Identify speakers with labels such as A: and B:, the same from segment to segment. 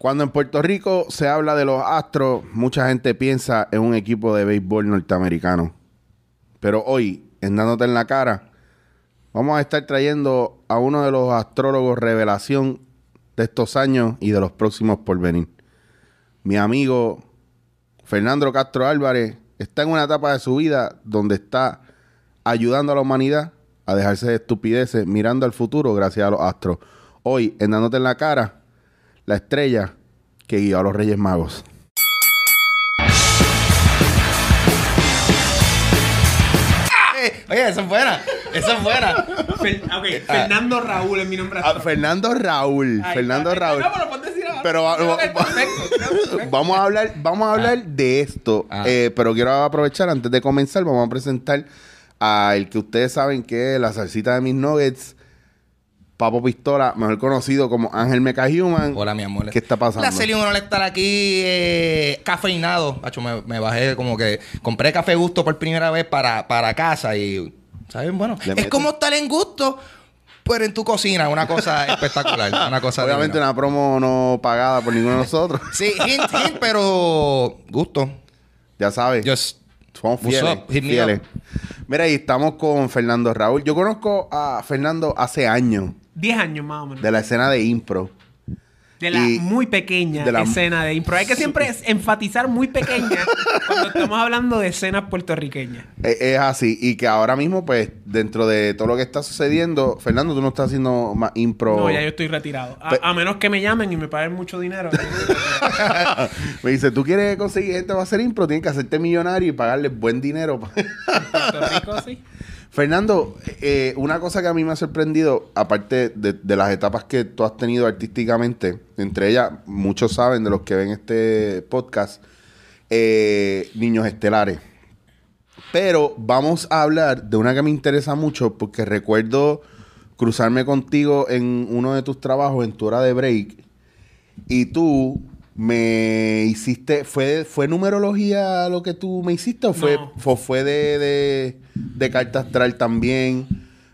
A: Cuando en Puerto Rico se habla de los Astros, mucha gente piensa en un equipo de béisbol norteamericano. Pero hoy, en Dándote en la Cara, vamos a estar trayendo a uno de los astrólogos revelación de estos años y de los próximos por venir. Mi amigo Fernando Castro Álvarez está en una etapa de su vida donde está ayudando a la humanidad a dejarse de estupideces mirando al futuro gracias a los astros. Hoy, en Dándote en la Cara, la estrella que guió a los Reyes Magos.
B: Oye, eso es buena. Eso es buena.
C: Fer- ok, Fernando Raúl es mi nombre.
A: Ah, Fernando Raúl, Fernando. Raúl.
C: No, pero decir ahora.
A: Va- va-. Vamos a hablar, vamos a hablar de esto,
B: Ah.
A: Eh, pero quiero aprovechar antes de comenzar, vamos a presentar a el que ustedes saben que es la salsita de mis nuggets, Papo Pistola, mejor conocido como Ángel Meca Human.
B: Hola, mi amor.
A: ¿Qué está pasando?
B: La serie un honor estar aquí eh, cafeinado. Me, me bajé como que compré café gusto por primera vez para, para casa y, ¿saben? Bueno,
A: Le
B: es
A: meto.
B: como estar en gusto, pero en tu cocina. Una cosa espectacular. Una cosa
A: Obviamente
B: divina.
A: una promo no pagada por ninguno de nosotros.
B: Sí, hint, hint, pero gusto.
A: ya sabes.
B: Just
A: Somos
B: up?
A: Fieles.
B: up.
A: Mira, y estamos con Fernando Raúl. Yo conozco a Fernando hace años
C: 10 años más o menos.
A: de la escena de impro.
C: De la
A: y-
C: muy pequeña
A: de la-
C: escena de impro. Hay que siempre enfatizar muy pequeña cuando estamos hablando de escenas puertorriqueñas.
A: Eh, Es, así. Y que ahora mismo, pues, dentro de todo lo que está sucediendo, Fernando, tú no estás haciendo más impro.
C: No, ya yo estoy retirado. A,
A: Pe-
C: a menos que me llamen y me paguen mucho dinero.
A: Me dice, tú quieres conseguir gente para hacer impro, tienes que hacerte millonario y pagarle buen dinero.
C: Puerto Rico, sí.
A: Fernando, eh, una cosa que a mí me ha sorprendido, aparte de, de las etapas que tú has tenido artísticamente, entre ellas, muchos saben de los que ven este podcast, eh, Niños Estelares. Pero vamos a hablar de una que me interesa mucho porque recuerdo cruzarme contigo en uno de tus trabajos, en tu hora de break, y tú me hiciste, ¿fue, fue numerología lo que tú me hiciste o fue,
C: No.
A: fue, fue de, de, de carta astral también?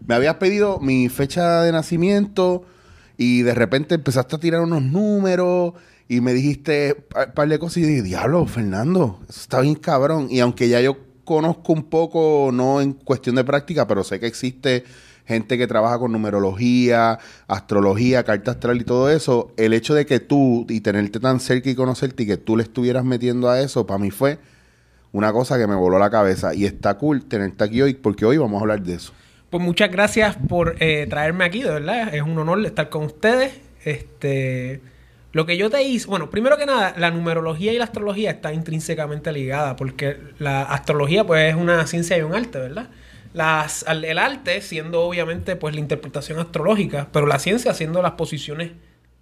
A: Me habías pedido mi fecha de nacimiento y de repente empezaste a tirar unos números y me dijiste un par de cosas y dije, diablo, Fernando, eso está bien cabrón. Y aunque ya yo conozco un poco, no en cuestión de práctica, pero sé que existe gente que trabaja con numerología, astrología, carta astral y todo eso, el hecho de que tú y tenerte tan cerca y conocerte y que tú le estuvieras metiendo a eso, para mí fue una cosa que me voló la cabeza. Y está cool tenerte aquí hoy, porque hoy vamos a hablar de eso.
C: Pues muchas gracias por eh, traerme aquí, de verdad. Es un honor estar con ustedes. Este, lo que yo te hice, bueno, primero que nada, la numerología y la astrología están intrínsecamente ligadas, porque la astrología, pues, es una ciencia y un arte, ¿verdad? Las, el arte siendo obviamente pues la interpretación astrológica, pero la ciencia siendo las posiciones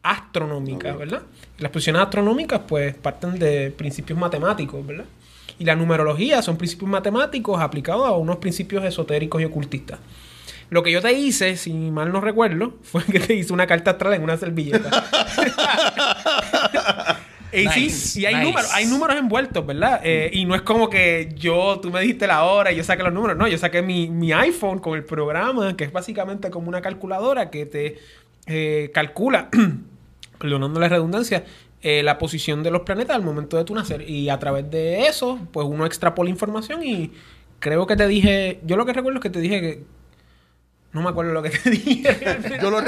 C: astronómicas, ¿verdad? Las posiciones astronómicas pues parten de principios matemáticos, ¿verdad? Y la numerología son principios matemáticos aplicados a unos principios esotéricos y ocultistas. Lo que yo te hice, si mal no recuerdo, fue que te hice una carta astral en una servilleta. y
B: Nice,
C: sí, y hay
B: nice.
C: números, hay números envueltos, ¿verdad? Eh, y no es como que yo, tú me dijiste la hora y yo saqué los números. No, yo saqué mi, mi iPhone con el programa, que es básicamente como una calculadora que te eh, calcula, perdonando la redundancia, eh, la posición de los planetas al momento de tu nacer. Y a través de eso, pues uno extrapola información y creo que te dije, yo lo que recuerdo es que te dije que... No me acuerdo lo que te dije.
A: Yo lo,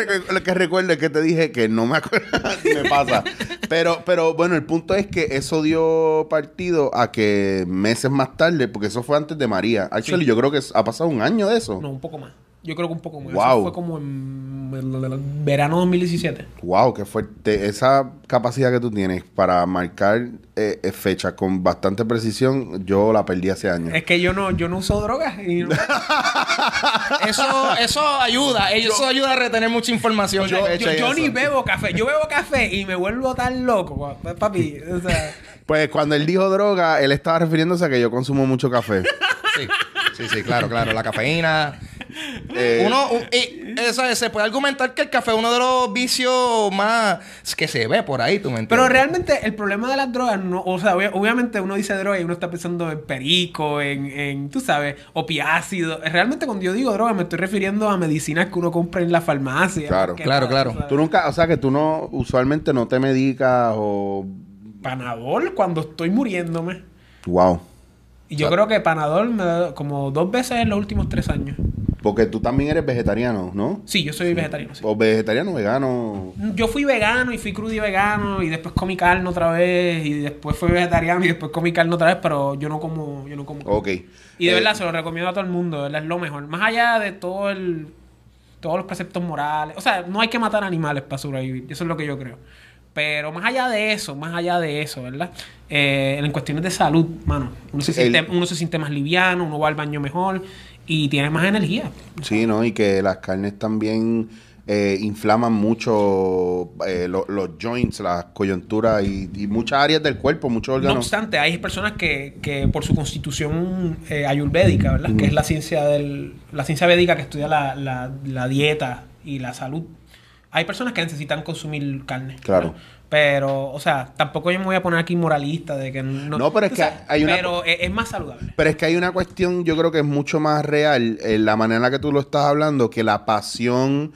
A: que recuerdo es que te dije que no me acuerdo, me pasa. Pero, pero bueno, el punto es que eso dio partido a que meses más tarde, porque eso fue antes de María. Actually,
C: Sí.
A: yo creo que ha pasado un año de eso.
C: No, un poco más. Yo creo que un poco más.
A: Wow.
C: Eso fue como en verano 2017.
A: Wow, qué fuerte. Esa capacidad que tú tienes para marcar eh, eh, fechas con bastante precisión, yo la perdí hace años.
C: Es que yo no, yo no uso drogas. Y no-
B: Eso, eso ayuda. Eso ayuda a retener mucha información.
C: yo, ni bebo café. Yo bebo café y me vuelvo tan loco, papi. O sea,
A: Pues cuando él dijo droga, él estaba refiriéndose a que yo consumo mucho café.
B: Sí, sí, sí, claro, claro. La cafeína.
A: Eh,
B: Uno, un- y se puede argumentar que el café es uno de los vicios más que se ve por ahí, tú me entiendes.
C: Pero realmente el problema de las drogas, no, o sea, obvia- obviamente uno dice droga y uno está pensando en perico, en, en tú sabes, opiácido. Realmente cuando yo digo droga me estoy refiriendo a medicinas que uno compra en la farmacia.
A: Claro.
B: Claro,
C: nada,
B: claro.
C: tú
A: nunca, o sea que tú no, usualmente no te medicas o...
C: Panadol cuando estoy muriéndome.
A: Wow.
C: Y yo creo que Panadol me da como dos veces en los últimos tres años.
A: Porque tú también eres vegetariano, ¿no?
C: Sí, yo soy vegetariano. sí.
A: O vegetariano, vegano.
C: Yo fui vegano y fui crudo y vegano y después comí carne otra vez y después fui vegetariano y después comí carne otra vez, pero yo no como, yo no como.
A: Ok.
C: Y de
A: Eh,
C: verdad se lo recomiendo a todo el mundo, de verdad es lo mejor. Más allá de todo el todos los preceptos morales, o sea, no hay que matar animales para sobrevivir, eso es lo que yo creo. Pero más allá de eso, más allá de eso, ¿verdad? Eh, en cuestiones de salud, mano, uno se,
A: Sí, el-
C: siente, uno se siente más liviano, uno va al baño mejor y tienes más energía.
A: Sí, ¿no? Y que las carnes también eh, inflaman mucho eh, lo- los joints, las coyunturas y, y muchas áreas del cuerpo, muchos
C: No
A: órganos.
C: obstante, hay personas que, que por su constitución eh, ayurvédica, ¿verdad? Que es la ciencia del, la ciencia védica que estudia la, la- la dieta y la salud. Hay personas que necesitan consumir carne.
A: Claro.
C: ¿verdad? Pero, o sea, tampoco yo me voy a poner aquí moralista de que no.
A: No, pero es que
C: sabes,
A: hay una-
C: Pero es, es más saludable.
A: Pero es que hay una cuestión, yo creo que es mucho más real, en la manera en la que tú lo estás hablando, que la pasión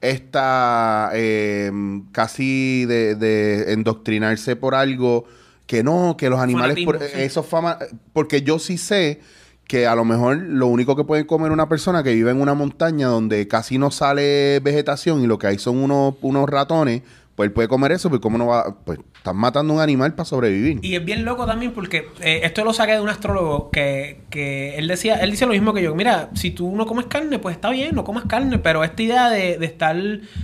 A: está eh, casi de, de endoctrinarse por algo que no, que los animales, por-
C: sí.
A: eso fama, porque yo sí sé que a lo mejor lo único que puede comer una persona que vive en una montaña donde casi no sale vegetación y lo que hay son unos, unos ratones, pues él puede comer eso, pues cómo no va, pues están matando un animal para sobrevivir.
C: Y es bien loco también porque eh, esto lo saqué de un astrólogo que, que él decía, él dice lo mismo que yo. Mira, si tú no comes carne, pues está bien, no comas carne. Pero esta idea de, de estar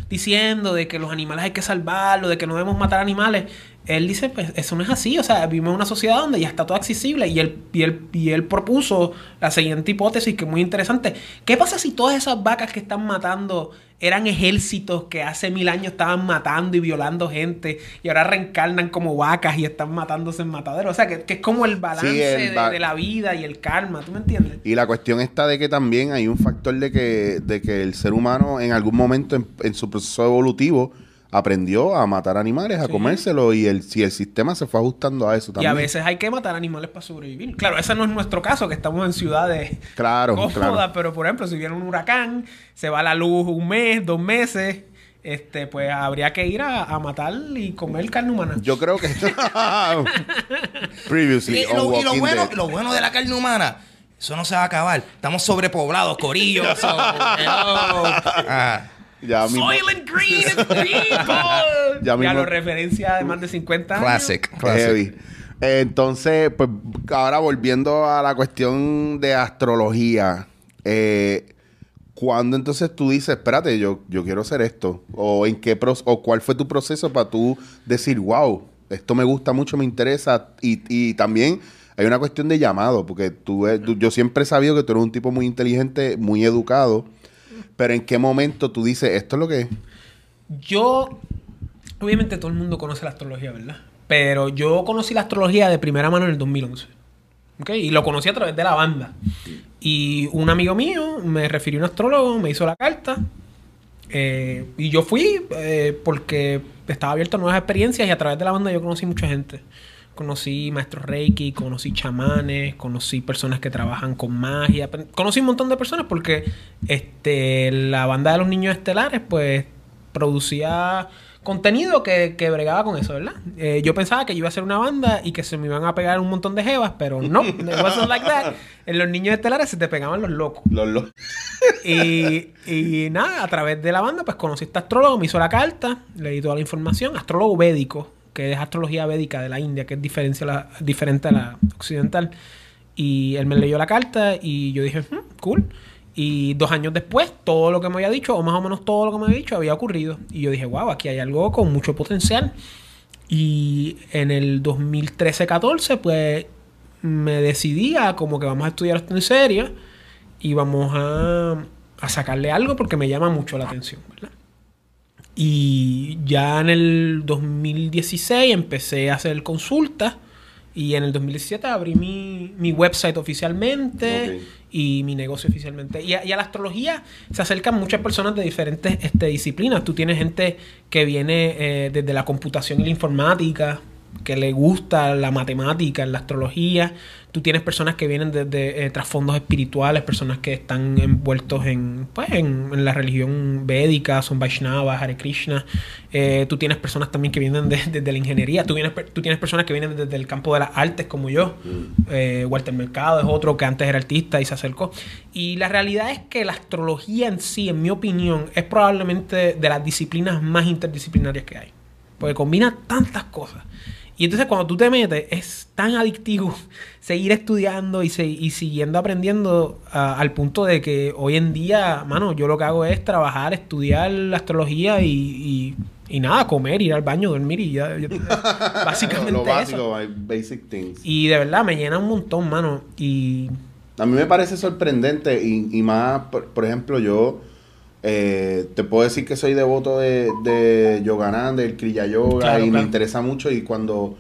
C: diciendo de que los animales hay que salvarlos, de que no debemos matar animales, él dice, pues eso no es así. O sea, vivimos en una sociedad donde ya está todo accesible. Y él, y él, y él propuso la siguiente hipótesis que es muy interesante. ¿Qué pasa si todas esas vacas que están matando eran ejércitos que hace mil años estaban matando y violando gente y ahora reencarnan como vacas y están matándose en mataderos. O sea, que, que es como el balance
A: Sí, el
C: de, la vida y el karma, ¿tú me entiendes?
A: Y la cuestión está de que también hay un factor de que, de que el ser humano en algún momento en, en su proceso evolutivo aprendió a matar animales, a
C: Sí.
A: comérselo y el, si el sistema se fue ajustando a eso
C: Y
A: también.
C: a veces hay que matar animales para sobrevivir. Claro, ese no es nuestro caso, que estamos en ciudades
A: Claro,
C: cómodas,
A: claro.
C: pero por ejemplo, si viene un huracán, se va la luz un mes, dos meses, este, pues habría que ir a, a matar y comer carne humana.
A: Yo creo que... Previously
B: Y
A: on
B: lo, y lo bueno,
A: Dead.
B: lo bueno de la carne humana, eso no se va a acabar. Estamos sobrepoblados, corillos. so. Ah.
A: Ya
C: Soylent Green people.
A: Ya
C: Ya, lo referencia de más de 50 años.
B: Classic, classic.
A: Heavy. Entonces, pues ahora volviendo a la cuestión de astrología, eh, ¿cuándo entonces tú dices, espérate, yo, yo quiero hacer esto? ¿O en qué pro- o cuál fue tu proceso para tú decir, wow, esto me gusta mucho, me interesa? Y, y también hay una cuestión de llamado, porque tú, eh, tú- yo siempre he sabido que tú eres un tipo muy inteligente, muy educado, pero ¿en qué momento tú dices, esto es lo que es?
C: Yo, obviamente todo el mundo conoce la astrología, ¿verdad? Pero yo conocí la astrología de primera mano en el 2011. ¿Ok? Y lo conocí a través de la banda. Y un amigo mío me refirió a un astrólogo, me hizo la carta. eh, y yo fui eh, porque estaba abierto a nuevas experiencias y a través de la banda yo conocí mucha gente. Conocí maestros Reiki, conocí chamanes, conocí personas que trabajan con magia. Conocí un montón de personas porque este, la banda de los niños estelares, pues, producía contenido que, que bregaba con eso, ¿verdad? Eh, yo pensaba que yo iba a hacer una banda y que se me iban a pegar un montón de jevas, pero no, it wasn't like that. En los niños estelares se te pegaban los locos.
A: Los- los-
C: Y, y nada, a través de la banda, pues conocí a este astrólogo, me hizo la carta, le di toda la información. Astrólogo védico, que es astrología védica de la India, que es diferente a la occidental. Y él me leyó la carta y yo dije, "Hmm, cool. Y dos años después, todo lo que me había dicho, o más o menos todo lo que me había dicho, había ocurrido. Y yo dije, wow, aquí hay algo con mucho potencial. Y en el 2013-14, pues me decidí a como que vamos a estudiar esto en serio y vamos a, a sacarle algo porque me llama mucho la atención, ¿verdad? Y ya en el 2016 empecé a hacer consultas y en el 2017 abrí mi, mi website oficialmente y mi negocio oficialmente. Y a, y a la astrología se acercan muchas personas de diferentes este, disciplinas. Tú tienes gente que viene eh, desde la computación y la informática, que le gusta la matemática, la astrología. Tú tienes personas que vienen desde eh, trasfondos espirituales, personas que están envueltos en, pues, en, en la religión védica, son Vaishnavas, Hare Krishna. Eh, tú tienes personas también que vienen de- desde la ingeniería. Tú, vienes, per- tú tienes personas que vienen desde el campo de las artes, como yo. Eh, Walter Mercado es otro que antes era artista y se acercó. Y la realidad es que la astrología en sí, en mi opinión, es probablemente de las disciplinas más interdisciplinarias que hay. Porque combina tantas cosas. Y entonces cuando tú te metes, es tan adictivo seguir estudiando y, se- y siguiendo aprendiendo ah, al punto de que hoy en día, mano, yo lo que hago es trabajar, estudiar la astrología y, y- y nada, comer, ir al baño, dormir y ya. ya- básicamente
A: lo
C: eso.
A: básico, my basic things.
C: Y de verdad me llena un montón, mano. Y
A: A mí me parece sorprendente y, y más, por, por ejemplo, yo eh, te puedo decir que soy devoto de, de Yogananda, del Kriya Yoga
C: Claro,
A: y me interesa mucho y cuando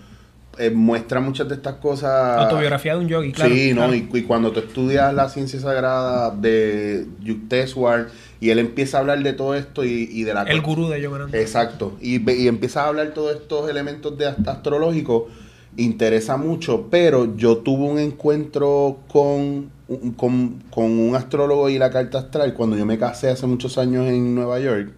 A: eh, muestra muchas de estas cosas...
C: autobiografía de un yogi, claro.
A: sí, ¿no? Y, y cuando tú estudias la ciencia sagrada de Yukteswar y él empieza a hablar de todo esto y, y de la...
C: El gurú de Yogananda.
A: Exacto. Y, y empiezas a hablar todos estos elementos de ast- astrológicos, interesa mucho, pero yo tuve un encuentro con, un- con, con un astrólogo y la carta astral cuando yo me casé hace muchos años en Nueva York.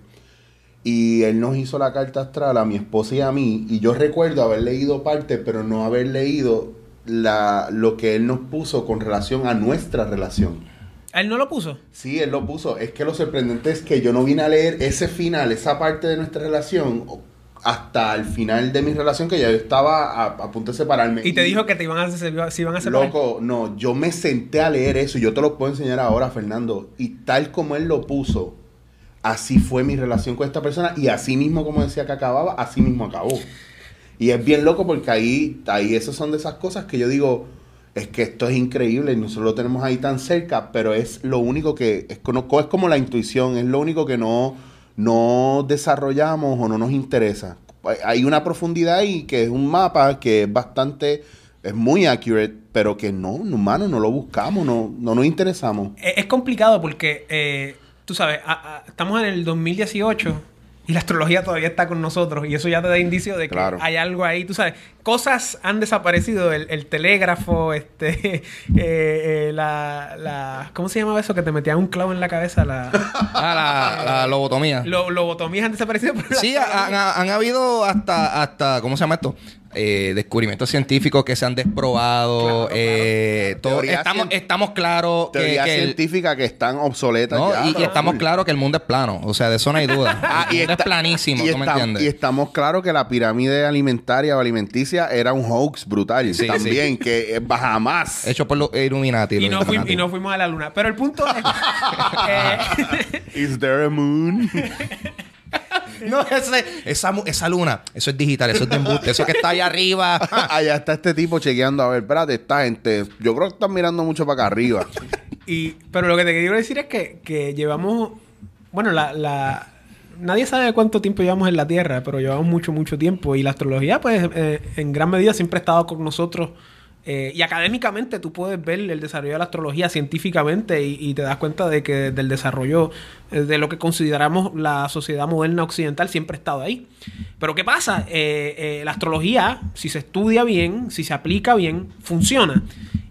A: Y él nos hizo la carta astral a mi esposa y a mí. Y yo recuerdo haber leído parte, pero no haber leído la, lo que él nos puso con relación a nuestra relación.
C: ¿Él no lo puso?
A: Sí, él lo puso. Es que lo sorprendente es que yo no vine a leer ese final, esa parte de nuestra relación, hasta el final de mi relación, que ya yo estaba a, a punto de separarme.
C: Y te dijo que te iban a, se, iban a separar.
A: Loco, no, yo me senté a leer eso y yo te lo puedo enseñar ahora, Fernando. Y tal como él lo puso, así fue mi relación con esta persona y así mismo como decía que acababa, así mismo acabó. Y es bien loco porque ahí, ahí esas son de esas cosas que yo digo, es que esto es increíble y nosotros lo tenemos ahí tan cerca, pero es lo único que, es como la intuición, es lo único que no, no desarrollamos o no nos interesa. Hay- una profundidad ahí que es un mapa que es bastante, es muy accurate, pero que no, humano, no lo buscamos, no, no nos interesamos.
C: Es, complicado porque, eh, tú sabes, a- estamos en el 2018 y la astrología todavía está con nosotros y eso ya te da indicio de que
A: Claro.
C: hay algo ahí, tú sabes, cosas han desaparecido, el, el telégrafo, este, eh, eh, la, la, ¿cómo se llamaba eso? Que te metían un clavo en la cabeza, la,
B: Ah, la, la lobotomía.
C: lo, lobotomías han desaparecido. pero
B: Sí, han, han- han habido hasta, hasta, ¿cómo se llama esto? Eh, descubrimientos científicos que se han desprobado.
C: Claro,
B: eh, todo- estamos, claros que, que el-
A: científicas que están obsoletas
B: no,
A: ya.
B: y, estamos claros que el mundo es plano. O sea, de eso no hay duda.
A: Ah,
B: el
A: y
B: mundo
A: está-
B: es planísimo,
A: y
B: ¿tú me entiendes?
A: Y estamos claros que la pirámide alimentaria o alimenticia era un hoax brutal.
B: Sí,
A: también, que eh, jamás.
B: Hecho por los Illuminati.
C: y,
B: los
C: no fuimos,
B: Illuminati.
C: y no fuimos a la luna. Pero el punto es... eh,
A: Is there a moon?
B: No, ese- esa, esa luna, eso es digital, eso es de embuste, eso que está allá arriba.
A: Allá está este tipo chequeando. A ver, espérate, esta gente. Yo creo que están mirando mucho para acá arriba.
C: Y, pero lo que te quiero decir es que, que llevamos, bueno, la, la, nadie sabe cuánto tiempo llevamos en la Tierra, pero llevamos mucho, mucho tiempo. Y la astrología, pues, eh, en gran medida siempre ha estado con nosotros. Eh, y académicamente tú puedes ver el desarrollo de la astrología científicamente y, te das cuenta de que del desarrollo eh, de lo que consideramos la sociedad moderna occidental siempre ha estado ahí. Pero ¿qué pasa? Eh, la astrología, si se estudia bien, si se aplica bien, funciona.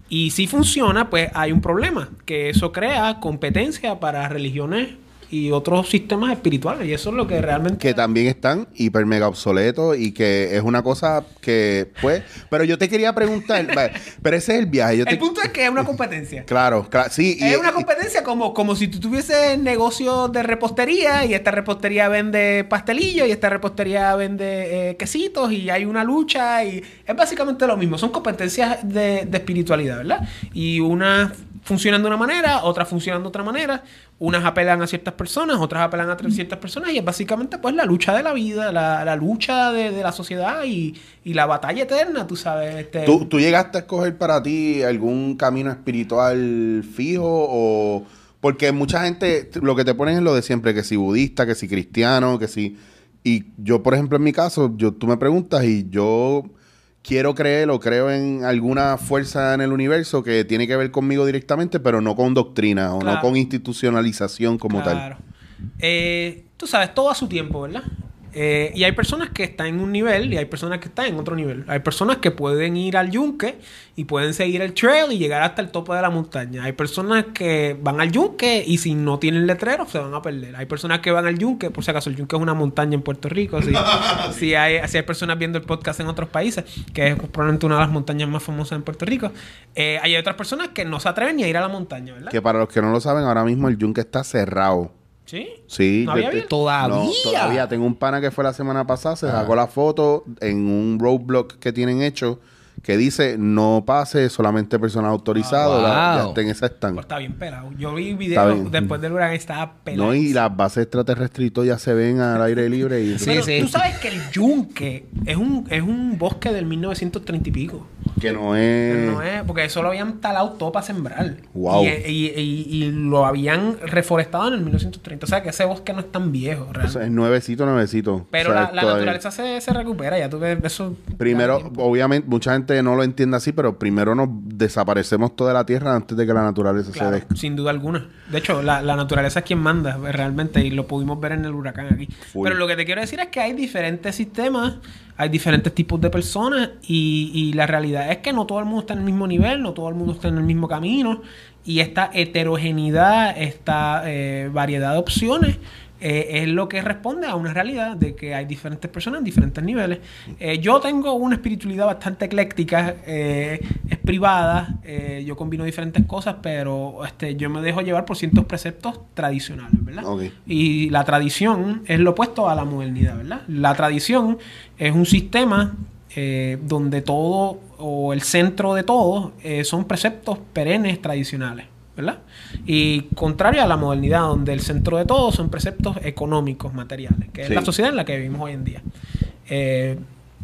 C: Y si funciona, pues hay un problema, que eso crea competencia para religiones y otros sistemas espirituales. Y eso es lo que realmente...
A: que también están hiper mega obsoletos y que es una cosa que, pues. Pero yo te quería preguntar. vale, pero ese es el viaje. Yo te,
C: El punto es que es una competencia.
A: Claro, claro. Sí, y-
C: es una
A: y-
C: competencia como, como si tú tuvieses negocio de repostería y esta repostería vende pastelillos y esta repostería vende eh, quesitos y hay una lucha y es básicamente lo mismo. Son competencias de, de espiritualidad, ¿verdad? Y una funcionan de una manera, otras funcionan de otra manera. Unas apelan a ciertas personas, otras apelan a ciertas personas. Y es básicamente pues la lucha de la vida, la, la lucha de, de la sociedad y, y la batalla eterna, tú sabes. Este,
A: ¿Tú, ¿Tú llegaste a escoger para ti algún camino espiritual fijo o...? Porque mucha gente lo que te ponen es lo de siempre, que si budista, que si cristiano, que si... Y yo, por ejemplo, en mi caso, yo, tú me preguntas y yo quiero creer o creo en alguna fuerza en el universo que tiene que ver conmigo directamente, pero no con doctrina o no con institucionalización como tal.
C: Claro. Eh, tú sabes, todo a su tiempo, ¿verdad? Eh, y hay personas que están en un nivel y hay personas que están en otro nivel. Hay personas que pueden ir al yunque y pueden seguir el trail y llegar hasta el tope de la montaña. Hay personas que van al yunque y si no tienen letrero se van a perder. Hay personas que van al yunque, por si acaso el yunque es una montaña en Puerto Rico. Si, si hay, si hay personas viendo el podcast en otros países, que es probablemente una de las montañas más famosas en Puerto Rico. Eh, hay otras personas que no se atreven ni a ir a la montaña, ¿verdad?
A: Que para los que no lo saben, ahora mismo el yunque está cerrado.
C: ¿Sí?
A: Sí.
C: ¿No había
A: yo te-
C: abierto?
B: ¿Todavía?
A: No, todavía. Tengo un pana que fue la semana pasada, se sacó la foto en un roadblock que tienen hecho que dice no pase solamente autorizado.
B: Ah,
A: ya- ya está en esa están.
C: Pues está bien pelado. Yo vi
A: Está
C: videos
A: bien.
C: después del huracán, estaba pelado.
A: No, y las bases extraterrestres y todo ya se ven al aire libre. Y
B: Sí,
C: Pero
B: sí.
C: tú sabes que el yunque es un, es un bosque del 1930 y pico.
A: Que no es.
C: No es, porque eso lo habían talado todo para sembrar.
A: Wow.
C: Y, y- y- y lo habían reforestado en el 1930. O sea que ese bosque no es tan viejo,
A: o
C: realmente.
A: sea, es nuevecito, nuevecito.
C: Pero
A: O sea,
C: la, la naturaleza se, se recupera, ya tú ves eso.
A: Primero, obviamente, mucha gente no lo entiende así, pero primero nos desaparecemos toda la tierra antes de que la naturaleza
C: Claro,
A: se des.
C: sin duda alguna. De hecho, la, la naturaleza es quien manda realmente y lo pudimos ver en el huracán aquí. Pero lo que te quiero decir es que hay diferentes sistemas, hay diferentes tipos de personas y, y la realidad es que no todo el mundo está en el mismo nivel, no todo el mundo está en el mismo camino y esta heterogeneidad, esta eh, variedad de opciones eh, es lo que responde a una realidad de que hay diferentes personas en diferentes niveles. Eh, yo tengo una espiritualidad bastante ecléctica, eh, es privada, yo combino diferentes cosas, pero este, yo me dejo llevar por ciertos preceptos tradicionales, ¿verdad? Y la tradición es lo opuesto a la modernidad, ¿verdad? La tradición es un sistema eh, donde todo o el centro de todo eh, son preceptos perennes tradicionales, ¿verdad? Y contrario a la modernidad, donde el centro de todo son preceptos económicos, materiales, que
A: Sí.
C: es la sociedad en la que vivimos hoy en día. Eh,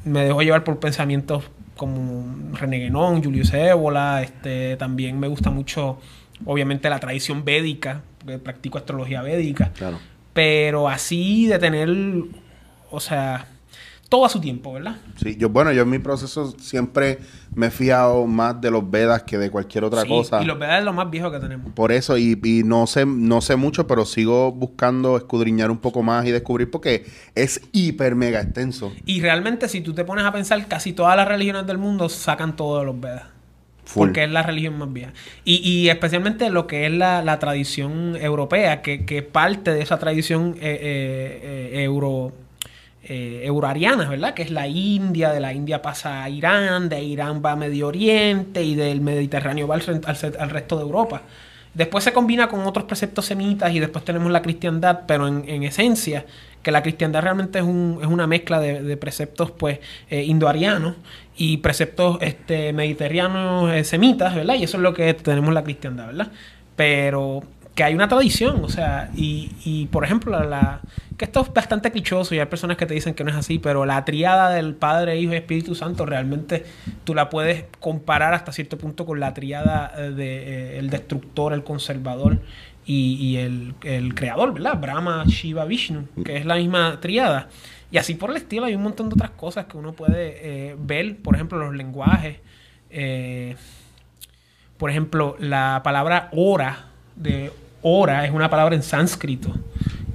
C: me dejo llevar por pensamientos como René Guénon, Julius Ébola, este, también me gusta mucho, obviamente, la tradición védica, porque practico astrología védica,
A: Claro.
C: pero así de tener, o sea, todo a su tiempo, ¿verdad?
A: Sí, yo, bueno, yo en mi proceso siempre me he fiado más de los Vedas que de cualquier otra
C: Sí,
A: cosa.
C: Y los Vedas es lo más viejo que tenemos.
A: Por eso, y, y no sé, no sé mucho, pero sigo buscando escudriñar un poco más y descubrir porque es hiper mega extenso.
C: Y realmente, si tú te pones a pensar, casi todas las religiones del mundo sacan todo de los Vedas.
A: Full.
C: Porque es la religión más vieja. Y, y especialmente lo que es la, la tradición europea, que, que parte de esa tradición eh, eh, eh, euro, eh, euroariana, ¿verdad? Que es la India, de la India pasa a Irán, de Irán va a Medio Oriente y del Mediterráneo va al, al, resto de Europa. Después se combina con otros preceptos semitas y después tenemos la cristiandad, pero en, en esencia, que la cristiandad realmente es, un- es una mezcla de, de preceptos pues eh, indoarianos y preceptos este, mediterráneos eh, semitas, ¿verdad? Y eso es lo que tenemos la cristiandad, ¿verdad? Pero que hay una tradición, o sea, y, y por ejemplo, la, la- que esto es bastante clichoso y hay personas que te dicen que no es así, pero la triada del Padre, Hijo y Espíritu Santo realmente tú la puedes comparar hasta cierto punto con la triada eh, de eh, destructor, el conservador y, y el, el creador, ¿verdad? Brahma, Shiva, Vishnu, que es la misma triada. Y así por el estilo hay un montón de otras cosas que uno puede eh, ver, por ejemplo, los lenguajes. eh, por ejemplo, la palabra hora, de hora, es una palabra en sánscrito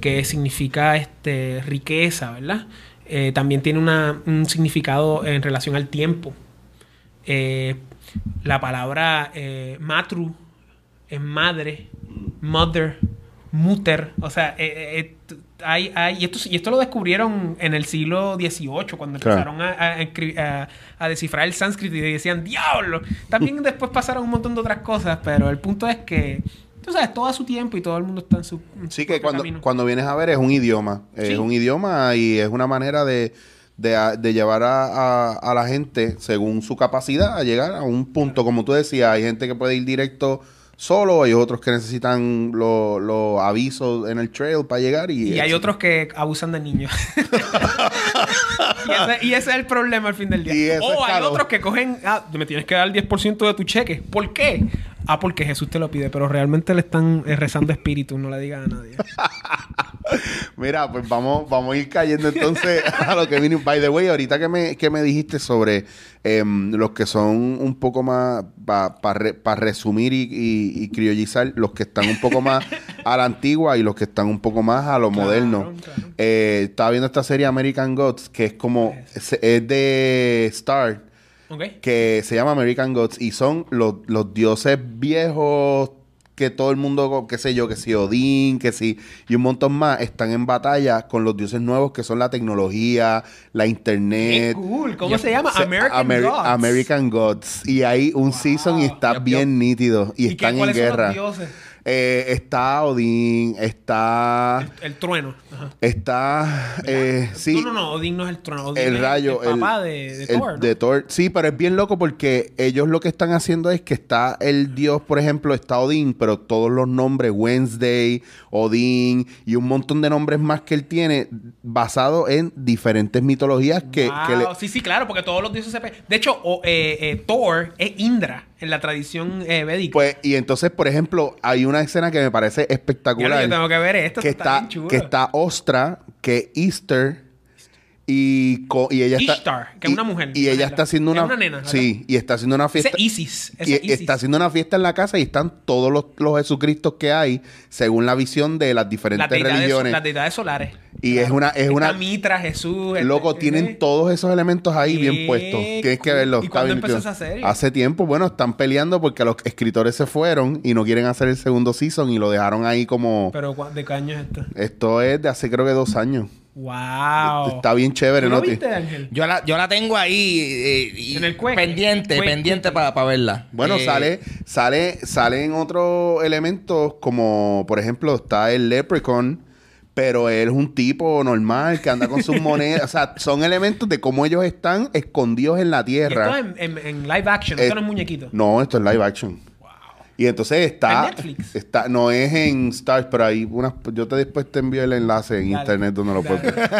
C: que significa este, riqueza, ¿verdad? Eh, también tiene una- un significado en relación al tiempo. Eh, la palabra eh, matru es madre, mother, muter. O sea, hay, hay, y, esto, y esto lo descubrieron en el siglo XVIII, cuando
A: Claro.
C: empezaron a, a- a descifrar el sánscrito y decían, ¡diablo! También después pasaron un montón de otras cosas, pero el punto es que, tú sabes, todo a su tiempo y todo el mundo está en su.
A: Sí, que cuando,
C: camino.
A: cuando vienes a ver es un idioma.
C: Sí.
A: Es un idioma y es una manera de, de, llevar a, a- a la gente, según su capacidad, a llegar a un punto. Como tú decías, hay gente que puede ir directo solo, hay otros que necesitan los los avisos en el trail para llegar y,
C: Y hay otros que abusan de niños. y, ese, y ese es el problema al fin del día. O hay
A: caro.
C: otros que cogen, ah, me tienes que dar el 10% de tu cheque. ¿Por qué? Ah, porque Jesús te lo pide, pero realmente le están eh, rezando espíritu, no le digas a nadie.
A: Mira, pues vamos, vamos a ir cayendo entonces a lo que viene. By the way, ahorita que me, que me dijiste sobre em, los que son un poco más, para resumir y, y- y criollizar, los que están un poco más a la antigua y los que están un poco más a lo
C: Claro,
A: moderno.
C: claro.
A: Eh, estaba viendo esta serie American Gods, que es como, es, es de Star, Que se llama American Gods y son los, los dioses viejos que todo el mundo, qué sé yo, que si Odín, que si, y un montón más, están en batalla con los dioses nuevos que son la tecnología, la
C: Qué
A: internet.
C: cool. ¿Cómo se llama?
A: Se-
C: American
A: Ameri-
C: Gods.
A: American Gods. Y hay un season y está bien nítido. Y,
C: ¿Y qué-
A: están en
C: cuáles son los
A: guerra.
C: dioses?
A: Eh, está Odín, está.
C: El trueno. Ajá.
A: Está. eh, sí.
C: No, no, no. Odín no es el trueno. Odín
A: El
C: es
A: rayo,
C: el
A: el,
C: papá de, Thor, ¿no?
A: de Thor. Sí, pero es bien loco porque ellos lo que están haciendo es que está el dios, por ejemplo, está Odín, pero todos los nombres, Wednesday, Odín y un montón de nombres más que él tiene basado en diferentes mitologías que,
C: Wow,
A: que le-
C: Sí, sí, claro, porque todos los dioses se... De hecho, o- eh, Thor es Indra en la tradición eh, védica.
A: Pues, y entonces, por ejemplo, hay una escena que me parece espectacular.
C: yo tengo que ver esto.
A: que está,
C: bien chulo.
A: que está Ostra, que Easter y, co- y ella está
C: que es
A: y-
C: una mujer,
A: y
C: una
A: ella
C: nena.
A: está haciendo
C: Es
A: una,
C: una nena,
A: sí y está haciendo una
C: Ese
A: fiesta y
C: Ese Isis.
A: está haciendo una fiesta en la casa y están todos los, los Jesucristos que hay según la visión de las diferentes religiones
C: las deidades solares.
A: y es una es una
C: Mitra, Jesús. este-
A: Loco,
C: este-
A: tienen todos esos elementos ahí bien puestos. Tienes que verlo.
C: ¿Y cuándo empezó esa serie?
A: Hace tiempo. Bueno, están peleando porque los escritores se fueron y no quieren hacer el segundo season y lo dejaron ahí como...
C: Pero ¿cu- ¿de qué año es esto?
A: Esto es de hace creo que dos años.
C: Wow.
A: Está bien chévere,
C: ¿Tú
A: ¿no?
C: lo viste, Ángel?
B: Yo la, yo la tengo ahí eh, y-
C: En el cueque.
B: pendiente, pendiente para verla.
A: Bueno,
B: Eh,
A: sale, sale, salen otros elementos como, por ejemplo, está el Leprechaun, pero él es un tipo normal que anda con sus monedas. O sea, son elementos de cómo ellos están escondidos en la
C: Y
A: tierra.
C: esto es en, en- en live action,
A: Eh,
C: esto no es muñequito.
A: No, esto es live action. Y entonces está,
C: ¿En Netflix?
A: está, no es en Stars, pero hay unas, yo te después te envío el enlace en
C: Dale.
A: internet donde lo puedes ver.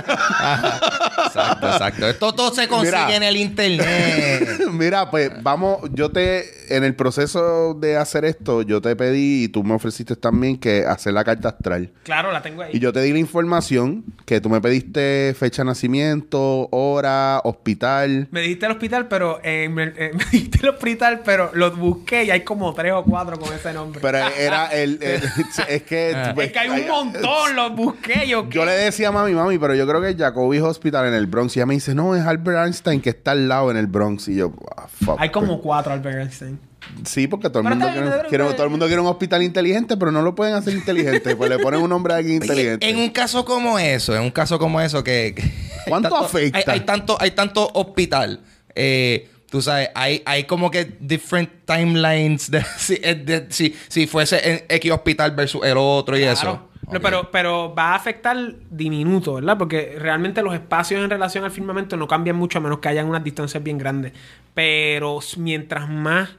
B: Exacto, exacto. Esto todo se consigue
A: Mira.
B: en el internet.
A: Mira, pues vamos, yo te, en el proceso de hacer esto, yo te pedí y tú me ofreciste también que hacer la carta astral.
C: Claro, la tengo ahí.
A: Y yo te di la información que tú me pediste fecha de nacimiento, hora, hospital.
C: Me dijiste el hospital, pero eh, me, eh, me dijiste el hospital, pero lo busqué y hay como tres o cuatro con ese nombre.
A: Pero era el, el- es que pues,
C: es que hay un montón, los busqué yo.
A: Yo le decía a mami, mami, pero yo creo que es Jacobi Hospital en el Bronx. Y ella me dice, no, es Albert Einstein que está al lado en el Bronx. Y yo, ah, fuck.
C: Hay como cuatro Albert Einstein.
A: Sí, porque todo el,
C: Pero
A: mundo
C: bien,
A: quiere,
C: pero-
A: quiere-
C: pero-
A: todo el mundo quiere un hospital inteligente, pero no lo pueden hacer inteligente. pues le ponen un nombre a alguien
B: Oye,
A: inteligente.
B: en un caso como eso, en un caso como eso que... que-
A: ¿Cuánto
B: tanto-
A: afecta?
B: Hay, hay tanto, hay tanto hospital. Eh, tú sabes, hay, hay como que different timelines de si, eh, de- si, si fuese en X hospital versus el otro y eso.
C: No, pero, pero va a afectar diminuto, ¿verdad? Porque realmente los espacios en relación al firmamento no cambian mucho a menos que hayan unas distancias bien grandes. Pero mientras más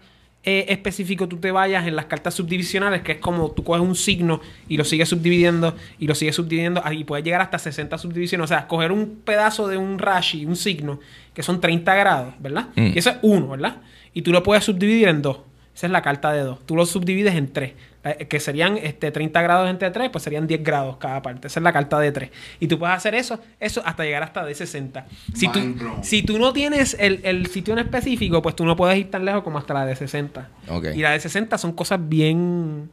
C: eh, específico tú te vayas en las cartas subdivisionales, que es como tú coges un signo y lo sigues subdividiendo y lo sigues subdividiendo y puedes llegar hasta 60 subdivisiones. O sea, coger un pedazo de un rashi, un signo, que son 30 grados, ¿verdad?
B: Mm.
C: Y eso es uno, ¿verdad? Y tú lo puedes subdividir en dos. Esa es la carta de dos. Tú lo subdivides en tres. eh, Que serían este, 30 grados entre tres, pues serían 10 grados cada parte. Esa es la carta de tres. Y tú puedes hacer eso, eso hasta llegar hasta de 60. Si tú, si tú no tienes el, el sitio en específico, pues tú no puedes ir tan lejos como hasta la de 60.
B: Ok.
C: Y la de 60 son cosas bien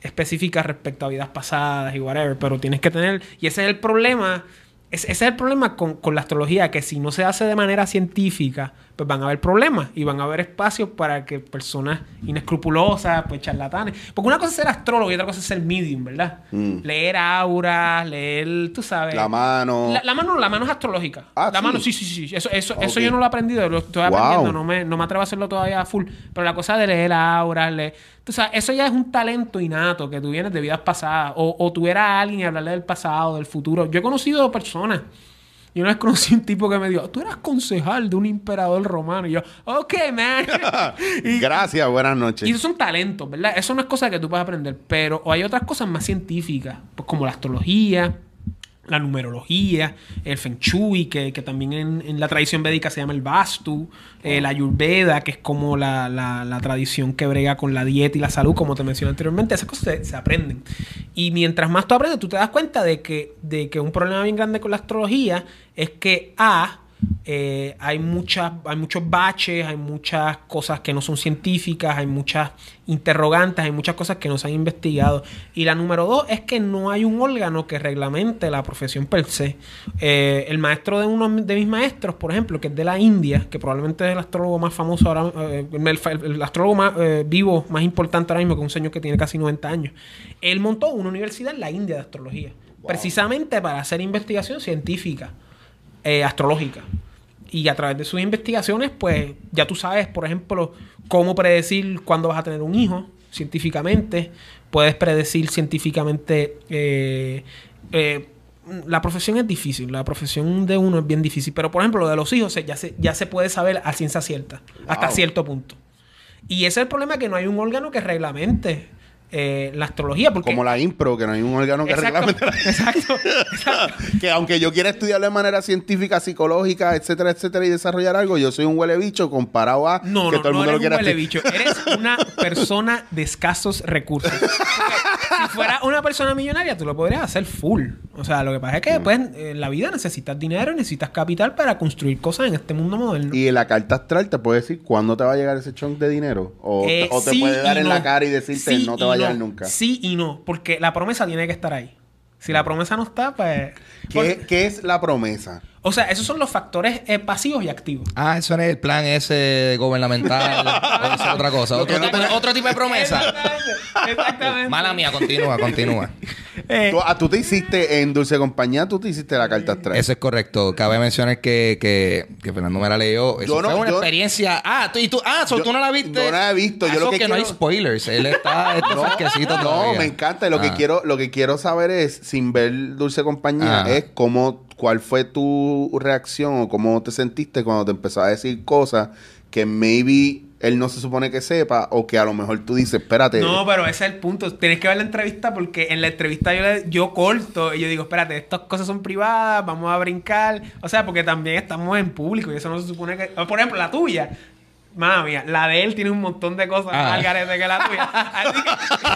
C: específicas respecto a vidas pasadas y whatever, pero tienes que tener, y ese es el problema, es- ese es el problema con, con la astrología, que si no se hace de manera científica, pues van a haber problemas y van a haber espacios para que personas inescrupulosas, pues charlatanes, porque una cosa es ser astrólogo y otra cosa es ser medium, ¿verdad?
A: Mm.
C: Leer auras, leer, tú sabes.
A: La mano.
C: La, la mano, la mano es astrológica.
A: Ah,
C: la
A: ¿sí?
C: mano, sí, sí, sí. Eso, eso, eso yo no lo he aprendido, lo estoy
A: Wow.
C: aprendiendo, no me, no me atrevo a hacerlo todavía a full. Pero la cosa de leer auras, leer, tú sabes, eso ya es un talento innato que tú vienes de vidas pasadas. O, o tú eras alguien y hablarle del pasado, del futuro. Yo he conocido personas. Yo una vez conocí un tipo que me dijo, tú eras concejal de un emperador romano. Y yo, ok, man. y,
A: Gracias, buenas noches.
C: y esos son talentos, ¿verdad? Eso no es cosa que tú puedes aprender. Pero hay otras cosas más científicas, pues como la astrología, la numerología, el Feng Shui, que, que también en, en la tradición védica se llama el Vastu, eh, la Ayurveda, que es como la, la- la tradición que brega con la dieta y la salud, como te mencioné anteriormente. Esas cosas se, se aprenden. Y mientras más tú aprendes, tú te das cuenta de que, de que un problema bien grande con la astrología es que A, eh, hay muchas, hay muchos baches, hay muchas cosas que no son científicas, hay muchas interrogantes, hay muchas cosas que no se han investigado. Y la número dos es que no hay un órgano que reglamente la profesión per se. Eh, el maestro de uno de mis maestros, por ejemplo, que es de la India, que probablemente es el astrólogo más famoso ahora, eh, el, el astrólogo más vivo, más importante ahora mismo, que es un señor que tiene casi 90 años. Él montó una universidad en la India de astrología, precisamente para hacer investigación científica eh, astrológica. Y a través de sus investigaciones, pues ya tú sabes, por ejemplo, cómo predecir cuándo vas a tener un hijo científicamente. Puedes predecir científicamente... eh, eh, la profesión es difícil, la profesión de uno es bien difícil. Pero, por ejemplo, lo de los hijos ya, se, ya se puede saber a ciencia cierta, hasta cierto punto. Y ese es el problema, que no hay un órgano que reglamente eh, la astrología. Porque
A: Como la impro, que no hay un órgano que
C: Exacto,
A: reglamente
C: exacto, exacto.
A: que aunque yo quiera estudiarlo de manera científica, psicológica, etcétera, etcétera, y desarrollar algo, yo soy un huele bicho comparado a
C: No,
A: que
C: no,
A: todo el
C: no
A: mundo lo
C: eres
A: quiere
C: un huele bicho. Eres una persona de escasos recursos. Si fuera una persona millonaria, tú lo podrías hacer full. O sea, lo que pasa es
A: Mm.
C: que pues, en la vida necesitas dinero y necesitas capital para construir cosas en este mundo moderno.
A: Y en la carta astral te puede decir cuándo te va a llegar ese chunk de dinero. O,
C: Eh,
A: o te
C: sí
A: puede dar en
C: no.
A: la cara y decirte
C: Sí
A: no te va a llegar nunca.
C: Sí y no, porque la promesa tiene que estar ahí. Si la promesa no está, pues...
A: ¿Qué,
C: por-
A: qué es la promesa?
C: O sea, esos son los factores eh, pasivos y activos.
B: Ah, eso es el plan ese gubernamental. o otra cosa. Otro,
A: que no
B: tipo,
A: te-
B: otro tipo de promesa.
C: Exactamente. Exactamente.
B: Mala mía, continúa, continúa.
C: Eh,
A: Tú, ah, tú te hiciste en Dulce Compañía, tú te hiciste la carta astral.
B: Eso es correcto. Cabe mencionar que, que, que Fernando me la leyó. Eso
A: Yo no-
B: fue una
A: yo-
B: experiencia. Ah, tú, y tú, ah, so
A: Yo-
B: tú no la viste.
A: no la he visto. Yo
B: Ah,
A: lo
B: so
A: que
B: no hay
A: quiero-
B: spoilers. Él está este
A: No,
B: fresquecito
A: no,
B: todavía.
A: me encanta. Lo que
B: Ah.
A: quiero, lo que quiero saber es, sin ver Dulce Compañía,
B: Ah.
A: es cómo, cuál fue tu reacción o cómo te sentiste cuando te empezó a decir cosas que maybe él no se supone que sepa o que a lo mejor tú dices, espérate.
C: No, pero ese es el punto. Tienes que ver la entrevista porque en la entrevista yo, le- yo corto y yo digo, espérate, estas cosas son privadas, vamos a brincar. O sea, porque también estamos en público y eso no se supone que... Por ejemplo, la tuya. Mala mía, la de él tiene un montón de cosas
B: Ah.
C: más garete que la tuya. Así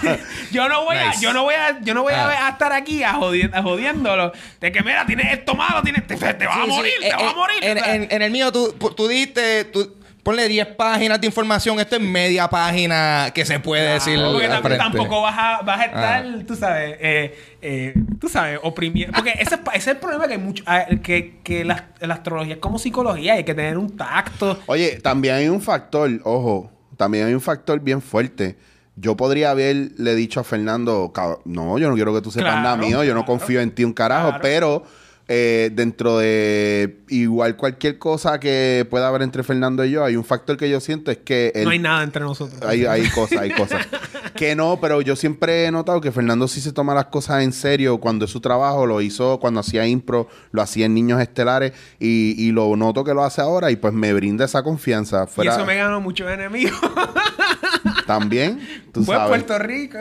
C: que yo no voy a, yo no voy a, yo no voy a,
B: Ah.
C: estar aquí a, jodi- a jodiéndolo. De que mira, tienes esto malo, tienes, te, te vas a
B: sí.
C: morir, te
B: Eh,
C: vas a
B: eh,
C: morir.
B: En, el mío, tú, tú diste. Tú, ponle 10 páginas de información. Esto es media página que se puede decir.
C: Claro, porque tampoco vas a, vas a estar,
B: Ah.
C: tú sabes, eh, eh, tú sabes, oprimiendo. Porque ese, ese es el problema que hay mucho, ah, que, que la, la astrología es como psicología, hay que tener un tacto.
A: Oye, también hay un factor, ojo, también hay un factor bien fuerte. Yo podría haberle dicho a Fernando, "Cab- no, yo no quiero que tú sepas
C: Claro,
A: nada mío, yo no confío en ti un carajo,
C: Claro.
A: pero eh, dentro de igual cualquier cosa que pueda haber entre Fernando y yo, hay un factor que yo siento es que él-
C: no hay nada entre nosotros.
A: hay, hay cosas, hay cosas. Que no, pero yo siempre he notado que Fernando sí se toma las cosas en serio cuando es su trabajo. Lo hizo cuando hacía impro, lo hacía en Niños Estelares y, y lo noto que lo hace ahora y pues me brinda esa confianza.
C: y eso me ganó muchos enemigos.
A: También, tú
C: Fue
A: sabes.
C: Puerto Rico.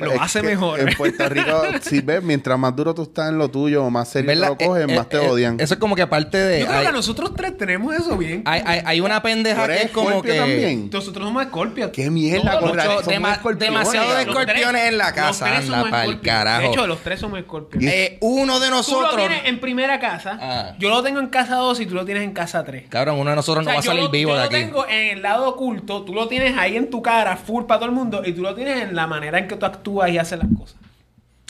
C: Lo
A: Es
C: hace mejor.
A: En Puerto Rico, si ves, mientras más duro tú estás en lo tuyo, más serio lo coges,
B: Eh,
A: más
B: eh,
A: te
B: eh,
A: odian.
B: Eso es como que parte de.
C: Yo creo
B: hay,
C: que nosotros tres tenemos eso bien.
B: hay, hay, hay una
A: ¿Tú
B: pendeja que es como
A: Scorpio
B: que.
A: también?
C: Nosotros somos escorpios.
A: ¡Qué mierda!
B: Mucho-
A: razón, somos
B: dema-
A: escorpiones,
B: demasiado de.
C: Los tres-
B: escorpiones en la
C: los
B: casa,
C: tres
B: anda
C: somos
B: pa'l carajo.
C: De hecho, los tres somos escorpios.
B: Eh, uno de
C: Tú lo
B: nosotros.
C: tienes en primera casa.
B: Ah.
C: Yo lo tengo en casa 2 y tú lo tienes en casa 3.
B: Cabrón, uno de nosotros no va a
C: yo
B: salir
C: lo,
B: vivo
C: yo
B: de
C: lo
B: aquí.
C: tengo en el lado oculto, tú lo tienes ahí en tu cara, full para todo el mundo, y tú lo tienes en la manera en que tú actúas y haces las cosas.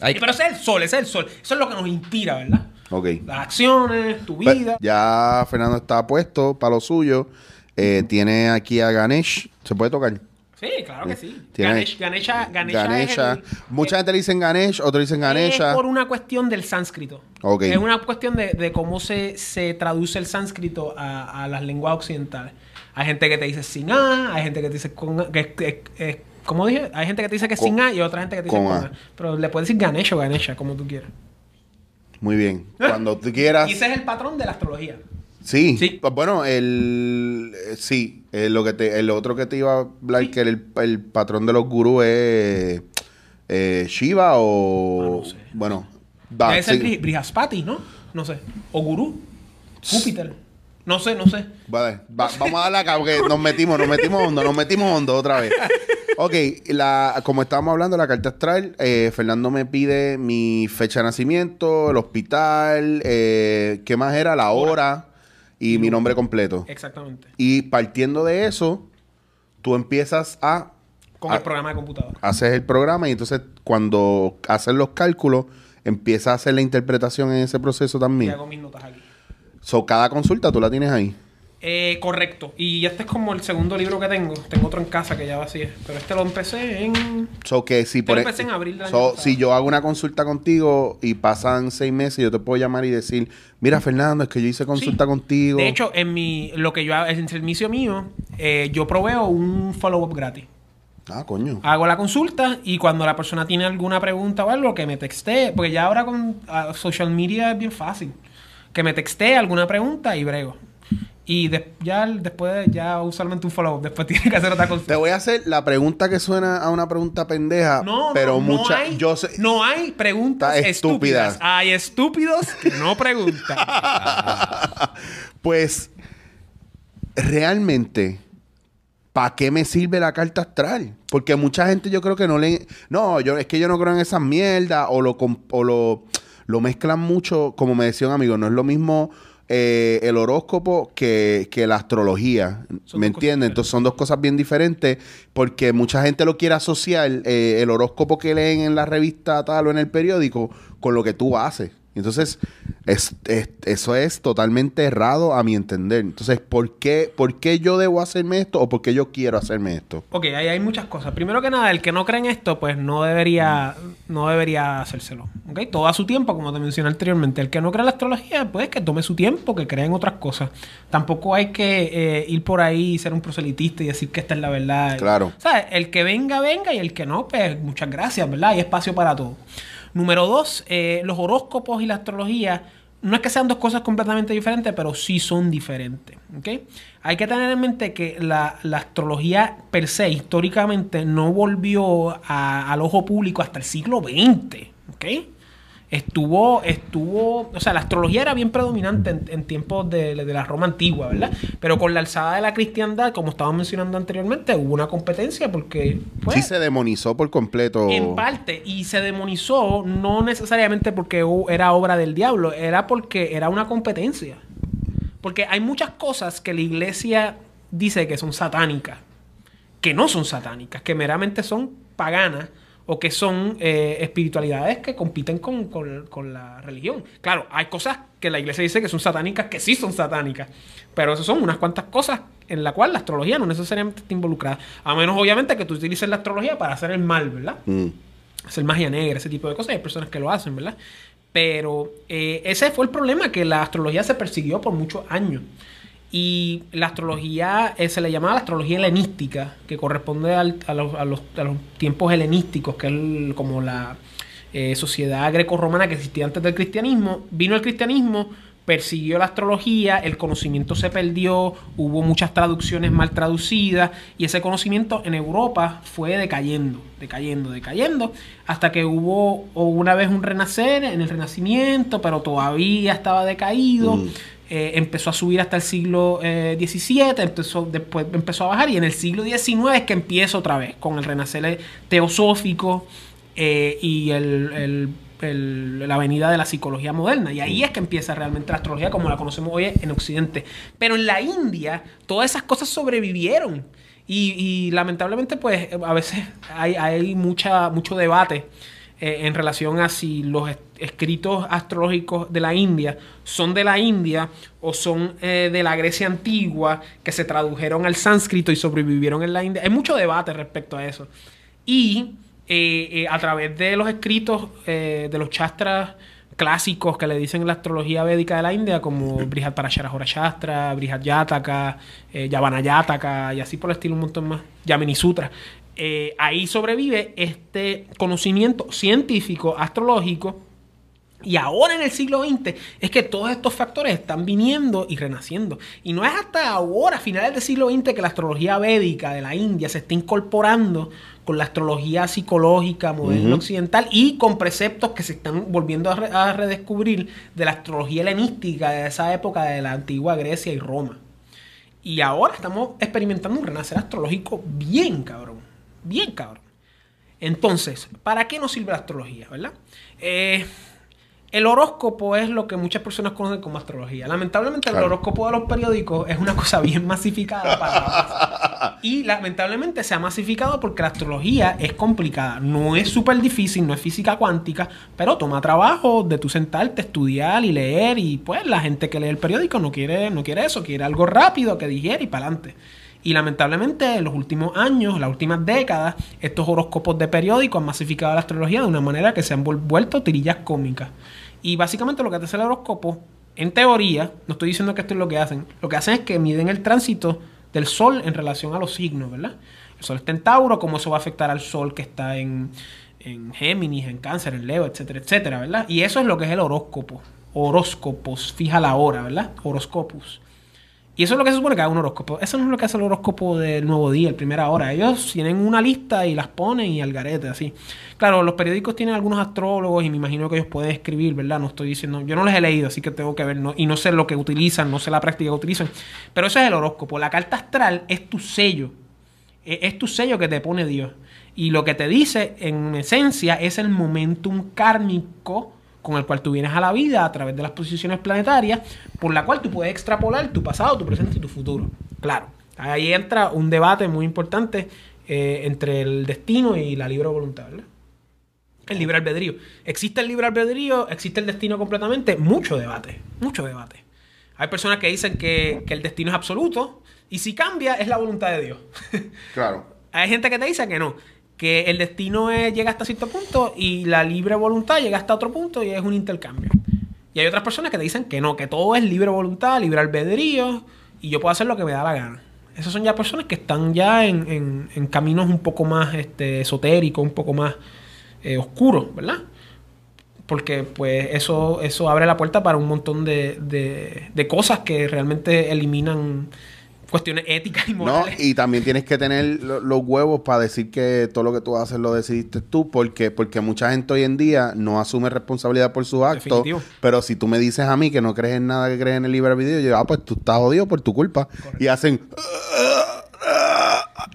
C: Y pero ese es el sol, ese es el sol. Eso es lo que nos inspira, ¿verdad?
A: Ok.
C: Las acciones, tu
A: Pues,
C: vida.
A: ya Fernando está puesto para lo suyo. Eh, tiene aquí a Ganesh. ¿Se puede tocar?
C: Sí, claro que sí.
A: Tiene-
C: Ganesh, Ganesha, Ganesha,
A: Ganesha.
C: es el-
A: Mucha gente le dicen Ganesh, otros dicen Ganesha.
C: Es por una cuestión del sánscrito. Es una cuestión de, de cómo se, se traduce el sánscrito a, a las lenguas occidentales. Hay gente que te dice sin A, hay gente que te dice con. Que, ¿Cómo dije? Hay gente que te dice que es
A: Con-
C: sin A y otra gente que te dice
A: con
C: con
A: A.
C: A. Pero le puedes decir Ganesha o Ganesha, como tú quieras.
A: Muy bien. Cuando tú quieras.
C: Y ese es el patrón de la astrología.
A: Sí.
C: Sí.
A: Pues bueno, el. eh, Sí. eh, lo que te, el otro que te iba a hablar,
C: Sí.
A: que el, el patrón de los gurús es. eh, Shiva o.
C: Ah, no sé.
A: Bueno. va,
C: Debe ser
A: sí.
C: Bri- Brihaspati, ¿no? No sé. O Gurú. Júpiter. No sé, no sé.
A: Vale, va- vamos a darle acá porque nos metimos, nos metimos hondo, nos metimos hondo otra vez. Ok, la, como estábamos hablando, la carta astral, eh, Fernando me pide mi fecha de nacimiento, el hospital, eh, ¿qué más era? La hora y mi nombre completo.
C: Exactamente.
A: Y partiendo de eso, tú empiezas a
C: Con el programa de computadora.
A: hacer el programa y entonces cuando haces los cálculos, empiezas a hacer la interpretación en ese proceso
C: Y
A: también.
C: hago mis notas aquí.
A: So, cada consulta tú la tienes ahí.
C: Eh, correcto. Y este es como el segundo libro que tengo. Tengo otro en casa que ya vacié. Pero este lo empecé en...
A: So que si por
C: lo
A: e-
C: empecé en abril del año
A: so,
C: pasado.
A: si yo hago una consulta contigo y pasan seis meses, yo te puedo llamar y decir, mira Fernando, es que yo hice consulta
C: Sí.
A: contigo.
C: De hecho, en mi, lo que yo hago, en el servicio mío, eh, yo proveo un follow-up gratis.
A: ah, coño.
C: Hago la consulta y cuando la persona tiene alguna pregunta o algo, que me textee, porque ya ahora con ah, social media es bien fácil. Que me textee alguna pregunta y brego. Y de- ya después, ya usualmente un follow-up, después tiene que hacer otra
A: Te
C: consulta.
A: voy a hacer la pregunta que suena a una pregunta pendeja,
C: No,
A: pero
C: no,
A: mucha,
C: no hay,
A: yo sé,
C: no hay preguntas estúpidas.
A: estúpidas.
C: Hay estúpidos que no preguntan.
A: pues realmente, ¿para qué me sirve la carta astral? Porque mucha gente yo creo que no le, no, yo es que yo no creo en esas mierdas o lo o lo, lo mezclan mucho, como me decía un amigo, no es lo mismo eh, el horóscopo que, que la astrología,
C: Son
A: ¿me entiendes? Entonces son dos cosas bien diferentes porque mucha gente lo quiere asociar eh, el horóscopo que leen en la revista tal o en el periódico con lo que tú haces. Entonces, es, es- eso es totalmente errado a mi entender. Entonces, ¿por qué, ¿por qué yo debo hacerme esto o por qué yo quiero hacerme esto?
C: Ok, ahí hay muchas cosas. Primero que nada, el que no cree en esto, pues no debería, no debería hacérselo. ¿Ok? Todo a su tiempo, como te mencioné anteriormente. El que no cree en la astrología, pues que tome su tiempo, que crea en otras cosas. Tampoco hay que eh, ir por ahí y ser un proselitista y decir que esta es la verdad.
A: Claro.
C: ¿Sabes? El que venga, venga y el que no, pues muchas gracias, ¿verdad? Hay espacio para todo. Número dos, eh, los horóscopos y la astrología no es que sean dos cosas completamente diferentes, pero sí son diferentes. ¿ok? Hay que tener en mente que la, la astrología per se, históricamente, no volvió al ojo público hasta el siglo XX. ¿ok? Estuvo, estuvo, o sea, la astrología era bien predominante en, en tiempos de, de la Roma antigua, ¿verdad? Pero con la alzada de la cristiandad, como estaba mencionando anteriormente, hubo una competencia porque, pues,
A: sí se demonizó por completo.
C: en parte, y se demonizó no necesariamente porque era obra del diablo, era porque era una competencia. Porque hay muchas cosas que la iglesia dice que son satánicas, que no son satánicas, que meramente son paganas o que son eh, espiritualidades que compiten con, con- con la religión. Claro, hay cosas que la iglesia dice que son satánicas, que sí son satánicas, pero esas son unas cuantas cosas en la cual la astrología no necesariamente está involucrada. A menos, obviamente, que tú utilices la astrología para hacer el mal, ¿verdad?
A: Mm.
C: hacer magia negra, ese tipo de cosas. Hay personas que lo hacen, ¿verdad? Pero eh, ese fue el problema, que la astrología se persiguió por muchos años. Y la astrología eh, se le llamaba la astrología helenística, que corresponde al- a, los, a los- a los tiempos helenísticos, que es como la eh, sociedad greco-romana que existía antes del cristianismo. Vino el cristianismo, persiguió la astrología, el conocimiento se perdió, hubo muchas traducciones mal traducidas y ese conocimiento en Europa fue decayendo, decayendo, decayendo, hasta que hubo una vez un renacer en el Renacimiento, pero todavía estaba decaído.
A: Mm.
C: Eh, empezó a subir hasta el siglo eh, XVII, empezó, después empezó a bajar y en el siglo XIX es que empieza otra vez con el renacer teosófico eh, y el, el- el- la venida de la psicología moderna. Y ahí es que empieza realmente la astrología como la conocemos hoy en Occidente. Pero en la India todas esas cosas sobrevivieron. Y, y lamentablemente pues a veces hay, hay mucha, mucho debate eh, en relación a si los es- escritos astrológicos de la India son de la India o son eh, de la Grecia antigua que se tradujeron al sánscrito y sobrevivieron en la India. Hay mucho debate respecto a eso. Y eh, a través de los escritos de los chastras clásicos que le dicen la astrología védica de la India, como Brihad Parasharahora Shastra, Brihad Yataka, eh, Yavana Yataka y así por el estilo un montón más, Yamini Sutra. Eh, ahí sobrevive este conocimiento científico astrológico Y ahora en el siglo XX es que todos estos factores están viniendo y renaciendo. Y no es hasta ahora, a finales del siglo XX, que la astrología védica de la India se está incorporando con la astrología psicológica moderna occidental y con preceptos que se están volviendo a, re- a redescubrir de la astrología helenística de esa época de la antigua Grecia y Roma. Y ahora estamos experimentando un renacer astrológico bien cabrón. Bien cabrón. Entonces, ¿para qué nos sirve la astrología, verdad? Eh, el horóscopo es lo que muchas personas conocen como astrología. Lamentablemente,
A: Claro.
C: el horóscopo de los periódicos es una cosa bien masificada para. Y lamentablemente se ha masificado porque la astrología es complicada. No es súper difícil, no es física cuántica, pero toma trabajo de tú sentarte, estudiar y leer. Y pues la gente que lee el periódico no quiere, no quiere eso, quiere algo rápido que digiere y para adelante. Y lamentablemente en los últimos años, las últimas décadas, estos horóscopos de periódico han masificado la astrología de una manera que se han vuel- vuelto tirillas cómicas. Y básicamente lo que hace el horóscopo, en teoría, no estoy diciendo que esto es lo que hacen, lo que hacen es que miden el tránsito del Sol en relación a los signos, ¿verdad? El Sol está en Tauro, cómo eso va a afectar al Sol que está en, en Géminis, en Cáncer, en Leo, etcétera, etcétera, ¿verdad? Y eso es lo que es el horóscopo. Horóscopos, fija la hora, ¿verdad? Horoscopus. Y eso es lo que se supone que hace un horóscopo. Eso no es lo que hace el horóscopo del nuevo día, el primera hora. Ellos tienen una lista y las ponen y al garete, así. Claro, los periódicos tienen algunos astrólogos y me imagino que ellos pueden escribir, ¿verdad? No estoy diciendo, yo no les he leído, así que tengo que ver, no- y no sé lo que utilizan, no sé la práctica que utilizan. Pero eso es el horóscopo. La carta astral es tu sello. E- Es tu sello que te pone Dios. Y lo que te dice, en esencia, es el momentum kármico con el cual tú vienes a la vida a través de las posiciones planetarias, por la cual tú puedes extrapolar tu pasado, tu presente y tu futuro. Claro, ahí entra un debate muy importante eh, entre el destino y la libre voluntad, ¿verdad? El libre albedrío. ¿Existe el libre albedrío? ¿Existe el destino completamente? Mucho debate, mucho debate. Hay personas que dicen que, que el destino es absoluto y si cambia es la voluntad de Dios.
A: Claro.
C: Hay gente que te dice que no, que el destino es- llega hasta cierto punto y la libre voluntad llega hasta otro punto y es un intercambio. Y hay otras personas que te dicen que no, que todo es libre voluntad, libre albedrío y yo puedo hacer lo que me da la gana. Esas son ya personas que están ya en, en- caminos un poco más este, esotéricos, un poco más eh, oscuros, ¿verdad? Porque pues eso, eso abre la puerta para un montón de- de cosas que realmente eliminan cuestiones éticas y
A: No,
C: morales.
A: y también tienes que tener lo- los huevos para decir que todo lo que tú haces lo decidiste tú, porque, porque mucha gente hoy en día no asume responsabilidad por sus actos.
C: Definitivo.
A: Pero si tú me dices a mí que no crees en nada que crees en el libre albedrío, yo digo, ah, pues tú estás jodido por tu culpa. Y hacen.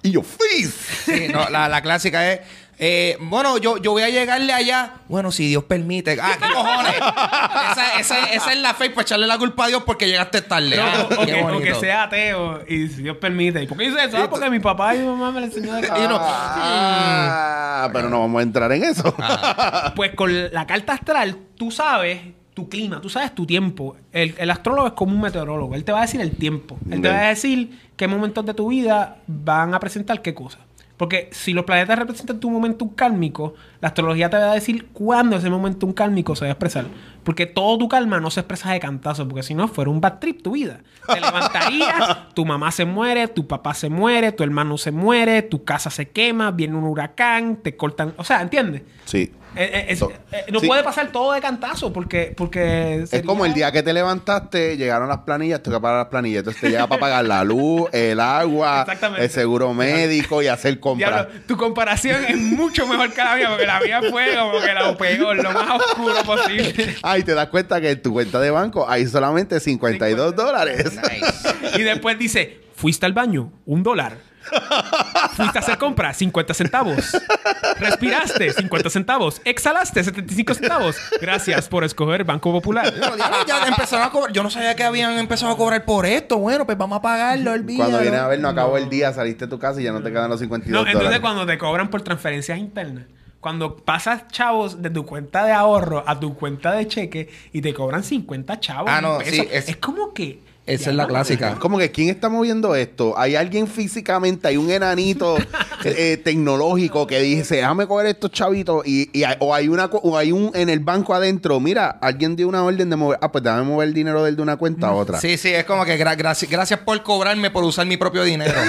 A: Y yo, ¡Fizz!
B: Sí, no, la, la clásica es. Eh, bueno, yo, yo voy a llegarle allá. Bueno, si Dios permite. Ah, ¿qué cojones? esa, esa- esa es la fe para echarle la culpa a Dios porque llegaste tarde.
C: No,
B: Ah,
C: o,
B: qué
C: que, o
B: bonito.
C: que sea ateo y si Dios permite. ¿Y por qué dice eso? Ah, porque mi papá y mi mamá me lo enseñó de
B: Y uno,
A: Ah, pero no vamos a entrar en eso.
C: Pues con la carta astral, tú sabes tu clima, tú sabes tu tiempo. El, el astrólogo es como un meteorólogo. Él te va a decir el tiempo. Él te va a decir qué momentos de tu vida van a presentar qué cosas. Porque si los planetas representan tu momentum kármico, la astrología te va a decir cuándo ese momentum kármico se va a expresar. Porque todo tu karma no se expresa de cantazo, porque si no, fuera un bad trip tu vida. Te levantarías, tu mamá se muere, tu papá se muere, tu hermano se muere, tu casa se quema, viene un huracán, te cortan. O sea, ¿entiendes?
A: Sí.
C: Eh, eh, eh, no
A: sí.
C: puede pasar todo de cantazo porque, porque
A: Es como el día que te levantaste, llegaron las planillas, tengo que pagar las planillas. Entonces te llega para pagar la luz, el agua, el seguro médico y hacer compras.
C: Diablo, tu comparación es mucho mejor que la mía porque la mía fue como que lo peor, lo más oscuro posible.
A: Ay, te das cuenta que en tu cuenta de banco hay solamente 52
C: 50.
A: dólares.
B: Nice.
C: Y después dice, fuiste al baño, un dólar. Fuiste a hacer compra, 50 centavos. Respiraste, 50 centavos. Exhalaste, 75 centavos. Gracias por escoger Banco Popular.
B: Ya empezaron a cobrar. Yo no sabía que habían empezado a cobrar por esto. Bueno, pues vamos a pagarlo, olvídalo.
A: Cuando vienes a ver, no acabó el día, saliste de tu casa y ya no te quedan los 52
C: No, entonces
A: dólares.
C: cuando te cobran por transferencias internas, cuando pasas chavos de tu cuenta de ahorro a tu cuenta de cheque y te cobran 50 chavos,
B: Ah, no, sí,
C: pesos,
B: es-
C: es, como que...
B: Esa es la clásica.
A: Como que, ¿quién está moviendo esto? ¿Hay alguien físicamente? ¿Hay un enanito eh, tecnológico que dice, déjame coger estos chavitos y, y hay- o hay una o hay un en el banco adentro, mira, alguien dio una orden de mover, ah, pues déjame mover el dinero del de una cuenta a otra.
B: Sí, sí, es como que gra- gracias, gracias por cobrarme por usar mi propio dinero.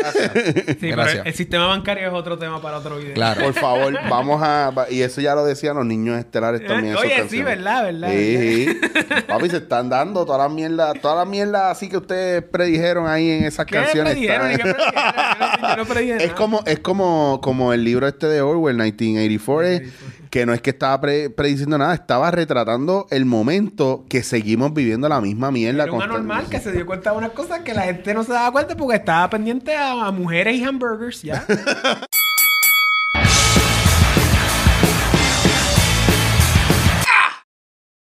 B: Gracias.
C: Sí, pero el sistema bancario es otro tema para otro video.
B: Claro.
A: Por favor, vamos a. Y eso ya lo decían los niños estelares también.
C: Oye, sí,
A: canciones.
C: verdad, verdad,
A: Sí, sí. Papi, se están dando todas las mierdas, todas las mierdas así que ustedes predijeron ahí en esas
C: ¿Qué
A: canciones.
C: predijeron? ¿Qué predijeron? Yo no-
A: Es como, es como, como el libro este de Orwell, 1984, eh, que no es que estaba pre- prediciendo nada, estaba retratando el momento que seguimos viviendo la misma mierda.
C: Era un anormal que se dio cuenta de unas cosas que la gente no se daba cuenta porque estaba pendiente a, a mujeres y hamburgers, ya.